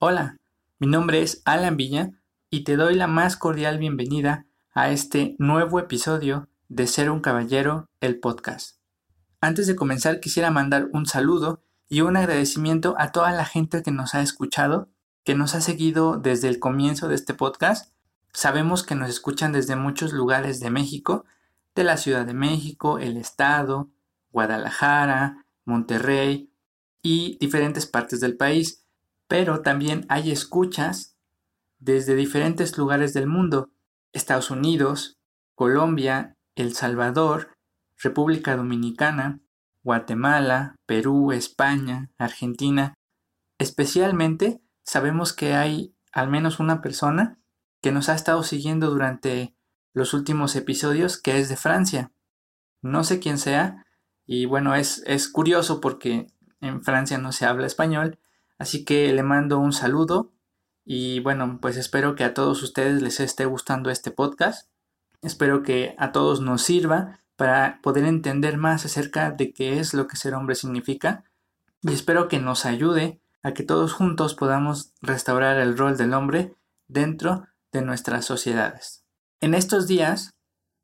Hola, mi nombre es Alan Villa y te doy la más cordial bienvenida a este nuevo episodio de Ser un Caballero, el podcast. Antes de comenzar quisiera mandar un saludo y un agradecimiento a toda la gente que nos ha escuchado, que nos ha seguido desde el comienzo de este podcast. Sabemos que nos escuchan desde muchos lugares de México, de la Ciudad de México, el Estado, Guadalajara, Monterrey y diferentes partes del país pero también hay escuchas desde diferentes lugares del mundo, Estados Unidos, Colombia, El Salvador, República Dominicana, Guatemala, Perú, España, Argentina. Especialmente sabemos que hay al menos una persona que nos ha estado siguiendo durante los últimos episodios que es de Francia. No sé quién sea y bueno, es, es curioso porque en Francia no se habla español Así que le mando un saludo y bueno, pues espero que a todos ustedes les esté gustando este podcast. Espero que a todos nos sirva para poder entender más acerca de qué es lo que ser hombre significa y espero que nos ayude a que todos juntos podamos restaurar el rol del hombre dentro de nuestras sociedades. En estos días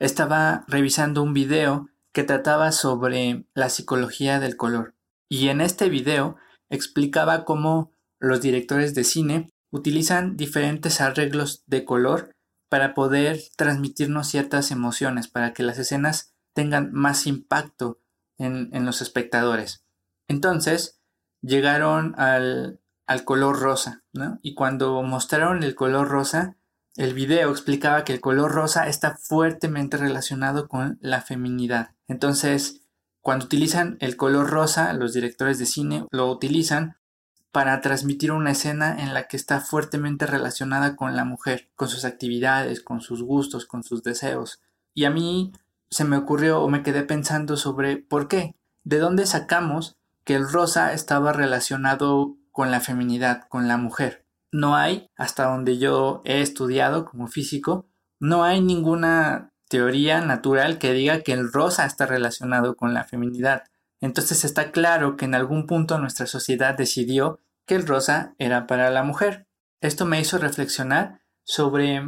estaba revisando un video que trataba sobre la psicología del color y en este video explicaba cómo los directores de cine utilizan diferentes arreglos de color para poder transmitirnos ciertas emociones, para que las escenas tengan más impacto en, los espectadores. Entonces, llegaron al, al color rosa, ¿no? Y cuando mostraron el color rosa, el video explicaba que el color rosa está fuertemente relacionado con la feminidad. Entonces, cuando utilizan el color rosa, los directores de cine lo utilizan para transmitir una escena en la que está fuertemente relacionada con la mujer, con sus actividades, con sus gustos, con sus deseos. Y a mí se me ocurrió o me quedé pensando sobre por qué, de dónde sacamos que el rosa estaba relacionado con la feminidad, con la mujer. No hay, hasta donde yo he estudiado como físico, no hay ninguna teoría natural que diga que el rosa está relacionado con la feminidad. Entonces está claro que en algún punto nuestra sociedad decidió que el rosa era para la mujer. Esto me hizo reflexionar sobre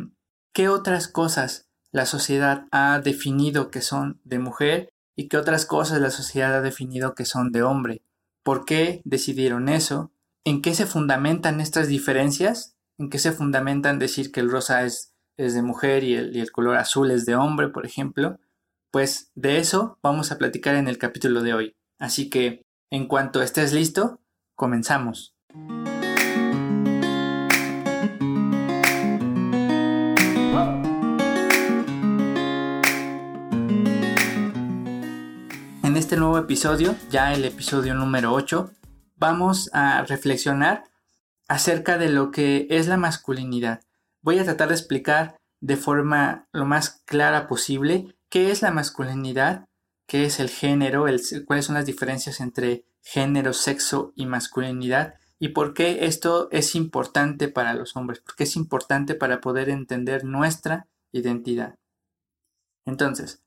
qué otras cosas la sociedad ha definido que son de mujer y qué otras cosas la sociedad ha definido que son de hombre. ¿Por qué decidieron eso? ¿En qué se fundamentan estas diferencias? ¿En qué se fundamentan decir que el rosa es es de mujer y el, color azul es de hombre, por ejemplo, pues de eso vamos a platicar en el capítulo de hoy. Así que, en cuanto estés listo, comenzamos. En este nuevo episodio, ya el episodio número 8, vamos a reflexionar acerca de lo que es la masculinidad voy a tratar de explicar de forma lo más clara posible qué es la masculinidad, qué es el género, cuáles son las diferencias entre género, sexo y masculinidad y por qué esto es importante para los hombres, porque es importante para poder entender nuestra identidad. Entonces,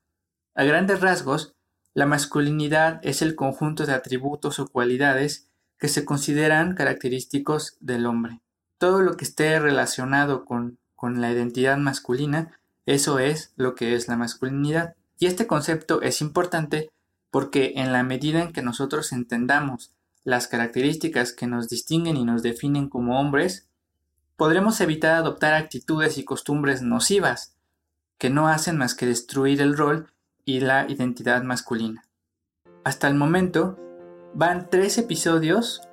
a grandes rasgos, la masculinidad es el conjunto de atributos o cualidades que se consideran característicos del hombre todo lo que esté relacionado con, con la identidad masculina, eso es lo que es la masculinidad. Y este concepto es importante porque en la medida en que nosotros entendamos las características que nos distinguen y nos definen como hombres, podremos evitar adoptar actitudes y costumbres nocivas que no hacen más que destruir el rol y la identidad masculina. Hasta el momento van tres episodios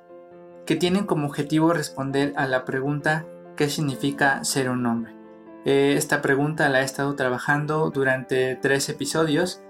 que tienen como objetivo responder a la pregunta ¿qué significa ser un hombre? Eh, esta pregunta la he estado trabajando durante tres episodios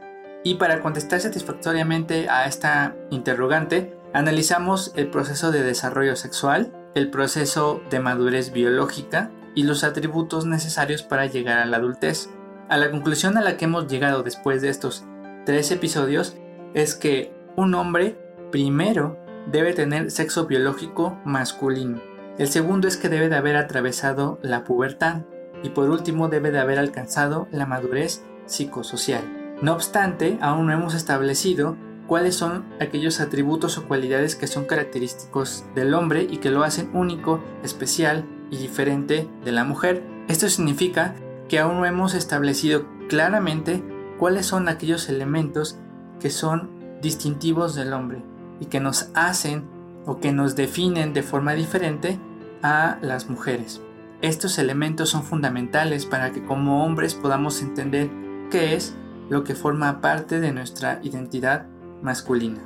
y para contestar satisfactoriamente a esta interrogante analizamos el proceso de desarrollo sexual, el proceso de madurez biológica y los atributos necesarios para llegar a la adultez. A la conclusión a la que hemos llegado después de estos tres episodios es que un hombre primero debe tener sexo biológico masculino. El segundo es que debe de haber atravesado la pubertad. Y por último debe de haber alcanzado la madurez psicosocial. No obstante, aún no hemos establecido cuáles son aquellos atributos o cualidades que son característicos del hombre y que lo hacen único, especial y diferente de la mujer. Esto significa que aún no hemos establecido claramente cuáles son aquellos elementos que son distintivos del hombre y que nos hacen o que nos definen de forma diferente a las mujeres. Estos elementos son fundamentales para que como hombres podamos entender qué es lo que forma parte de nuestra identidad masculina.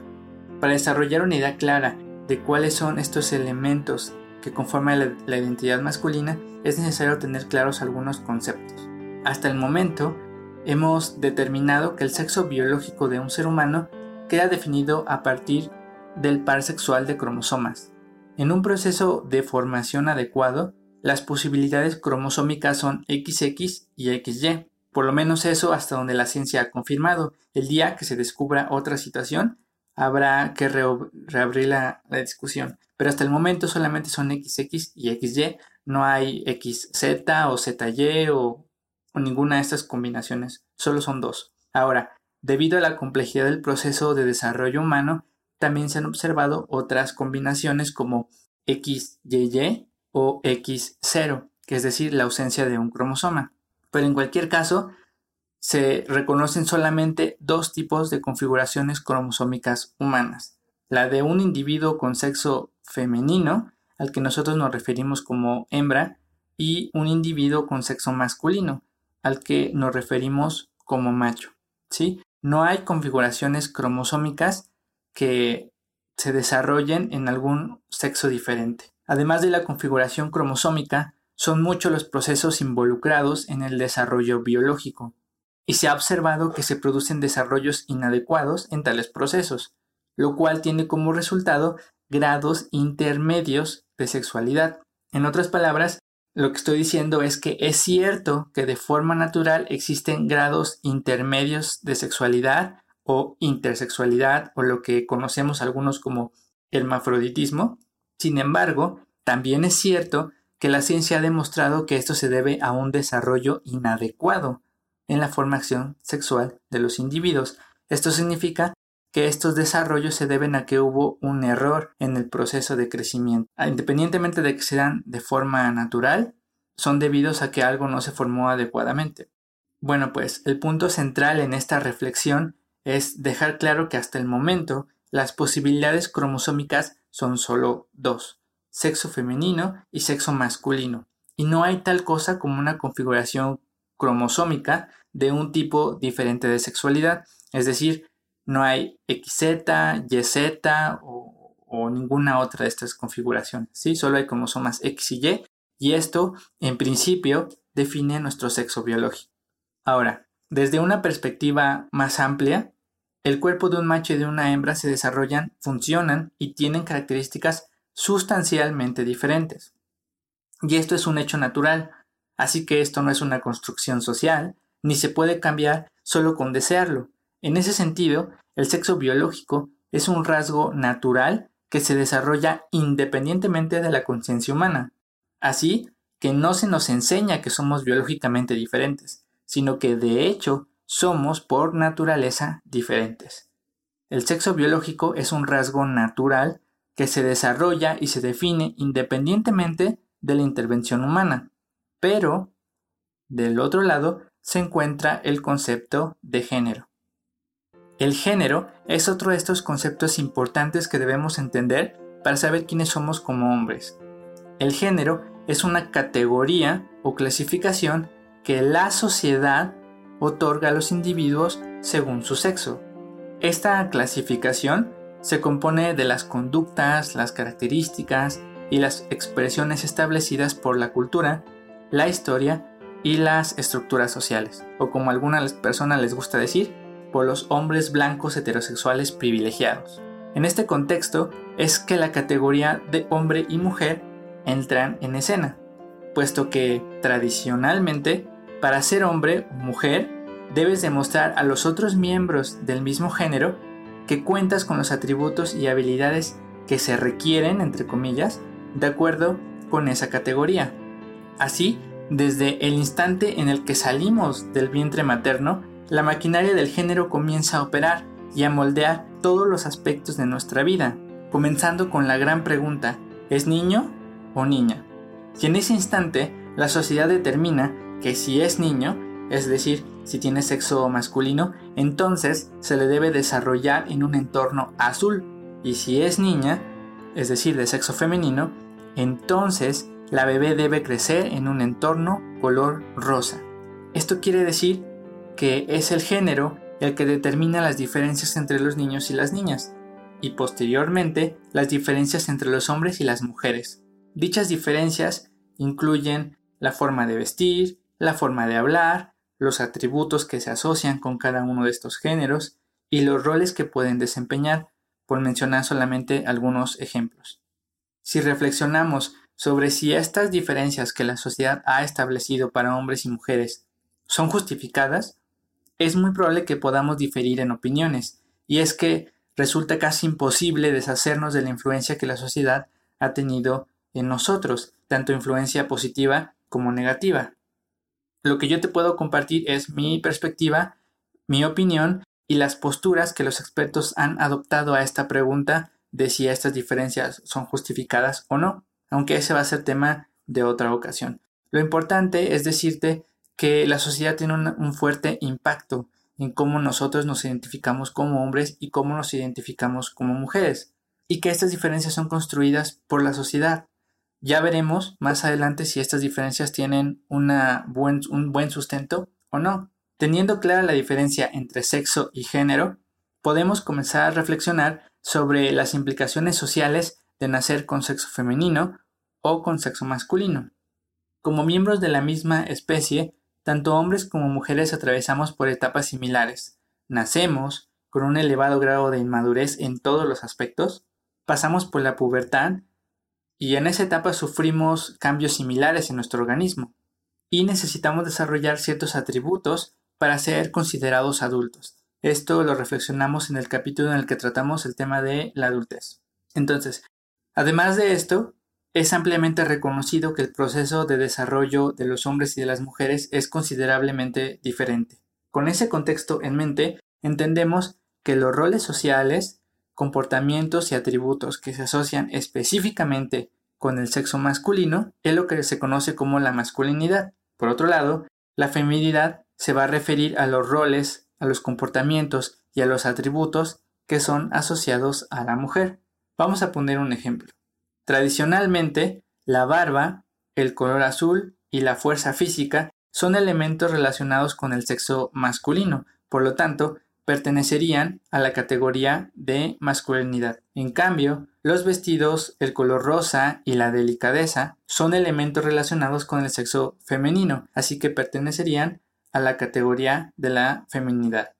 Para desarrollar una idea clara de cuáles son estos elementos que conforman la, identidad masculina, es necesario tener claros algunos conceptos. Hasta el momento, hemos determinado que el sexo biológico de un ser humano queda definido a partir del par sexual de cromosomas. En un proceso de formación adecuado, las posibilidades cromosómicas son XX y XY. Por lo menos eso hasta donde la ciencia ha confirmado. El día que se descubra otra situación, habrá que reabrir la, discusión. Pero hasta el momento solamente son XX y XY. No hay XZ o ZY o, o ninguna de estas combinaciones. Solo son dos. Ahora, debido a la complejidad del proceso de desarrollo humano, también se han observado otras combinaciones como XYY o X0, que es decir, la ausencia de un cromosoma. Pero en cualquier caso, se reconocen solamente dos tipos de configuraciones cromosómicas humanas. La de un individuo con sexo femenino, al que nosotros nos referimos como hembra, y un individuo con sexo masculino, al que nos referimos como macho. ¿sí? No hay configuraciones cromosómicas que se desarrollen en algún sexo diferente. Además de la configuración cromosómica, son muchos los procesos involucrados en el desarrollo biológico, y se ha observado que se producen desarrollos inadecuados en tales procesos, lo cual tiene como resultado grados intermedios de sexualidad. En otras palabras, lo que estoy diciendo es que es cierto que de forma natural existen grados intermedios de sexualidad o intersexualidad o lo que conocemos algunos como hermafroditismo. Sin embargo, también es cierto que la ciencia ha demostrado que esto se debe a un desarrollo inadecuado en la formación sexual de los individuos. Esto significa que estos desarrollos se deben a que hubo un error en el proceso de crecimiento. Ah, independientemente de que sean de forma natural, son debidos a que algo no se formó adecuadamente. Bueno, pues el punto central en esta reflexión es dejar claro que hasta el momento las posibilidades cromosómicas son solo dos, sexo femenino y sexo masculino, y no hay tal cosa como una configuración cromosómica de un tipo diferente de sexualidad, es decir, no hay XZ, YZ o, o ninguna otra de estas configuraciones, ¿sí? solo hay cromosomas X y Y, y esto, en principio, define nuestro sexo biológico. Ahora, desde una perspectiva más amplia, el cuerpo de un macho y de una hembra se desarrollan, funcionan y tienen características sustancialmente diferentes. Y esto es un hecho natural, así que esto no es una construcción social, ni se puede cambiar solo con desearlo. En ese sentido, el sexo biológico es un rasgo natural que se desarrolla independientemente de la conciencia humana. Así que no se nos enseña que somos biológicamente diferentes, sino que de hecho somos por naturaleza diferentes. El sexo biológico es un rasgo natural que se desarrolla y se define independientemente de la intervención humana. Pero, del otro lado, se encuentra el concepto de género. El género es otro de estos conceptos importantes que debemos entender para saber quiénes somos como hombres. El género es una categoría o clasificación que la sociedad otorga a los individuos según su sexo. Esta clasificación se compone de las conductas, las características y las expresiones establecidas por la cultura, la historia y las estructuras sociales, o como a algunas personas les gusta decir, por los hombres blancos heterosexuales privilegiados. En este contexto es que la categoría de hombre y mujer entran en escena, puesto que tradicionalmente para ser hombre o mujer, debes demostrar a los otros miembros del mismo género que cuentas con los atributos y habilidades que se requieren, entre comillas, de acuerdo con esa categoría. Así, desde el instante en el que salimos del vientre materno, la maquinaria del género comienza a operar y a moldear todos los aspectos de nuestra vida, comenzando con la gran pregunta, ¿es niño o niña? Y en ese instante, la sociedad determina que si es niño, es decir, si tiene sexo masculino, entonces se le debe desarrollar en un entorno azul, y si es niña, es decir, de sexo femenino, entonces la bebé debe crecer en un entorno color rosa. Esto quiere decir que es el género el que determina las diferencias entre los niños y las niñas, y posteriormente las diferencias entre los hombres y las mujeres. Dichas diferencias incluyen la forma de vestir, la forma de hablar, los atributos que se asocian con cada uno de estos géneros y los roles que pueden desempeñar, por mencionar solamente algunos ejemplos. Si reflexionamos sobre si estas diferencias que la sociedad ha establecido para hombres y mujeres son justificadas, es muy probable que podamos diferir en opiniones, y es que resulta casi imposible deshacernos de la influencia que la sociedad ha tenido en nosotros, tanto influencia positiva como negativa. Lo que yo te puedo compartir es mi perspectiva, mi opinión y las posturas que los expertos han adoptado a esta pregunta de si estas diferencias son justificadas o no, aunque ese va a ser tema de otra ocasión. Lo importante es decirte que la sociedad tiene un, fuerte impacto en cómo nosotros nos identificamos como hombres y cómo nos identificamos como mujeres, y que estas diferencias son construidas por la sociedad. Ya veremos más adelante si estas diferencias tienen un buen sustento o no. Teniendo clara la diferencia entre sexo y género, podemos comenzar a reflexionar sobre las implicaciones sociales de nacer con sexo femenino o con sexo masculino. Como miembros de la misma especie, tanto hombres como mujeres atravesamos por etapas similares. Nacemos con un elevado grado de inmadurez en todos los aspectos, pasamos por la pubertad y en esa etapa sufrimos cambios similares en nuestro organismo y necesitamos desarrollar ciertos atributos para ser considerados adultos. Esto lo reflexionamos en el capítulo en el que tratamos el tema de la adultez. Entonces, además de esto, es ampliamente reconocido que el proceso de desarrollo de los hombres y de las mujeres es considerablemente diferente. Con ese contexto en mente, entendemos que los roles sociales, comportamientos y atributos que se asocian específicamente con el sexo masculino es lo que se conoce como la masculinidad. Por otro lado, la feminidad se va a referir a los roles, a los comportamientos y a los atributos que son asociados a la mujer. Vamos a poner un ejemplo. Tradicionalmente, la barba, el color azul y la fuerza física son elementos relacionados con el sexo masculino, por lo tanto, pertenecerían a la categoría de masculinidad. En cambio, los vestidos, el color rosa y la delicadeza son elementos relacionados con el sexo femenino, así que pertenecerían a la categoría de la feminidad.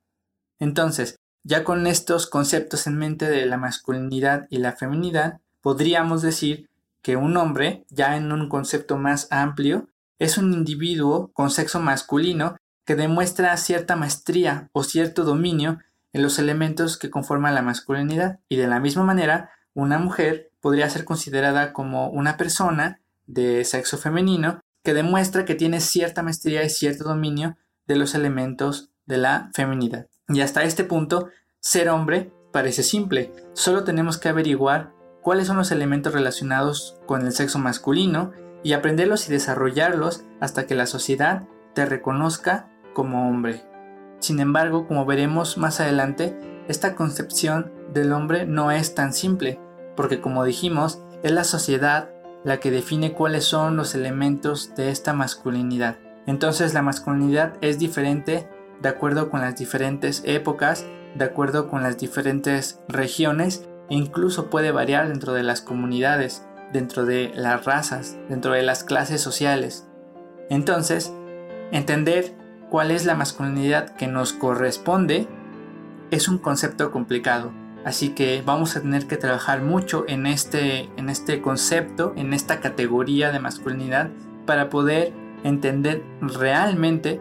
Entonces, ya con estos conceptos en mente de la masculinidad y la feminidad, podríamos decir que un hombre, ya en un concepto más amplio, es un individuo con sexo masculino que demuestra cierta maestría o cierto dominio en los elementos que conforman la masculinidad y de la misma manera una mujer podría ser considerada como una persona de sexo femenino que demuestra que tiene cierta maestría y cierto dominio de los elementos de la feminidad. Y hasta este punto, ser hombre parece simple, solo tenemos que averiguar cuáles son los elementos relacionados con el sexo masculino y aprenderlos y desarrollarlos hasta que la sociedad te reconozca como hombre. Sin embargo, como veremos más adelante, esta concepción del hombre no es tan simple, porque como dijimos, es la sociedad la que define cuáles son los elementos de esta masculinidad. Entonces la masculinidad es diferente de acuerdo con las diferentes épocas, de acuerdo con las diferentes regiones e incluso puede variar dentro de las comunidades, dentro de las razas, dentro de las clases sociales. Entonces, entender cuál es la masculinidad que nos corresponde es un concepto complicado, así que vamos a tener que trabajar mucho en este, en este concepto, en esta categoría de masculinidad, para poder entender realmente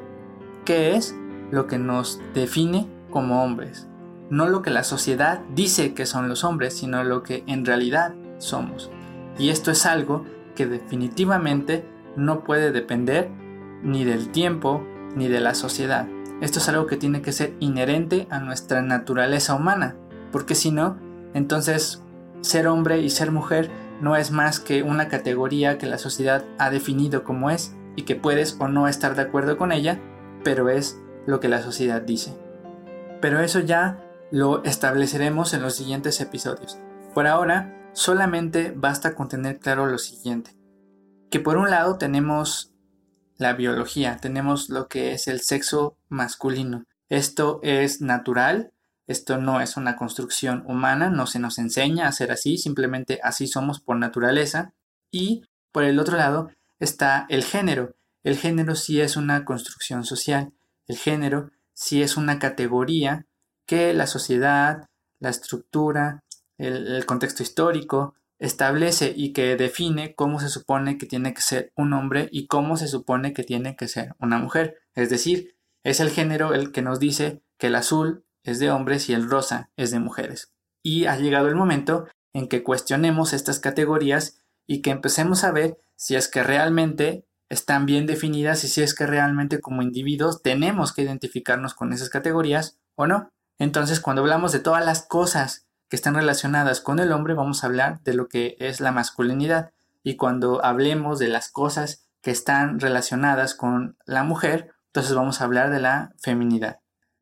qué es lo que nos define como hombres no lo que la sociedad dice que son los hombres, sino lo que en realidad somos. Y esto es algo que definitivamente no puede depender ni del tiempo ni de la sociedad. Esto es algo que tiene que ser inherente a nuestra naturaleza humana, porque si no, entonces ser hombre y ser mujer no es más que una categoría que la sociedad ha definido como es y que puedes o no estar de acuerdo con ella, pero es lo que la sociedad dice. Pero eso ya lo estableceremos en los siguientes episodios. Por ahora, solamente basta con tener claro lo siguiente. Que por un lado tenemos la biología, tenemos lo que es el sexo masculino. Esto es natural, esto no es una construcción humana, no se nos enseña a ser así, simplemente así somos por naturaleza. Y por el otro lado está el género. El género sí es una construcción social. El género sí es una categoría que la sociedad, la estructura, el, contexto histórico establece y que define cómo se supone que tiene que ser un hombre y cómo se supone que tiene que ser una mujer. Es decir, es el género el que nos dice que el azul es de hombres y el rosa es de mujeres. Y ha llegado el momento en que cuestionemos estas categorías y que empecemos a ver si es que realmente están bien definidas y si es que realmente como individuos tenemos que identificarnos con esas categorías o no. Entonces, cuando hablamos de todas las cosas que están relacionadas con el hombre, vamos a hablar de lo que es la masculinidad. Y cuando hablemos de las cosas que están relacionadas con la mujer, entonces vamos a hablar de la feminidad.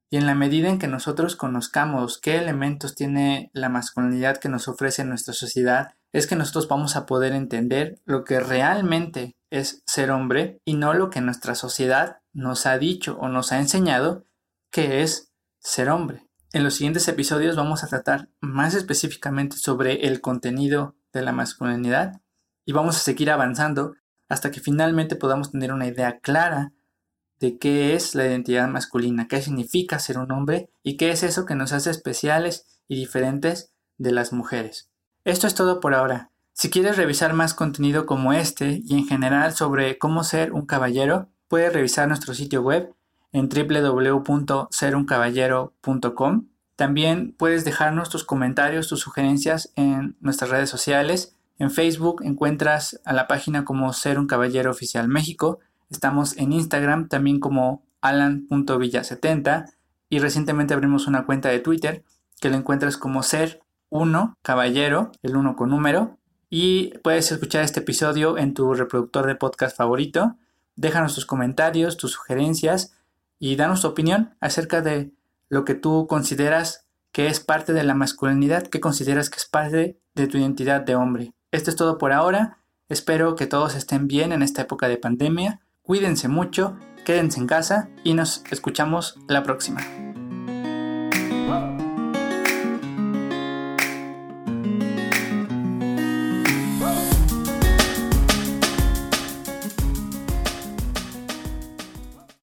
Y en la medida en que nosotros conozcamos qué elementos tiene la masculinidad que nos ofrece nuestra sociedad, es que nosotros vamos a poder entender lo que realmente es ser hombre y no lo que nuestra sociedad nos ha dicho o nos ha enseñado que es ser hombre. En los siguientes episodios vamos a tratar más específicamente sobre el contenido de la masculinidad y vamos a seguir avanzando hasta que finalmente podamos tener una idea clara de qué es la identidad masculina, qué significa ser un hombre y qué es eso que nos hace especiales y diferentes de las mujeres. Esto es todo por ahora. Si quieres revisar más contenido como este y en general sobre cómo ser un caballero, puedes revisar nuestro sitio web en www.seruncaballero.com. También puedes dejarnos tus comentarios, tus sugerencias en nuestras redes sociales. En Facebook encuentras a la página como Ser un Caballero Oficial México. Estamos en Instagram también como alan.villa70 y recientemente abrimos una cuenta de Twitter que lo encuentras como Ser 1 Caballero, el 1 con número. Y puedes escuchar este episodio en tu reproductor de podcast favorito. Déjanos tus comentarios, tus sugerencias y danos tu opinión acerca de lo que tú consideras que es parte de la masculinidad, que consideras que es parte de tu identidad de hombre. Esto es todo por ahora. Espero que todos estén bien en esta época de pandemia. Cuídense mucho, quédense en casa y nos escuchamos la próxima.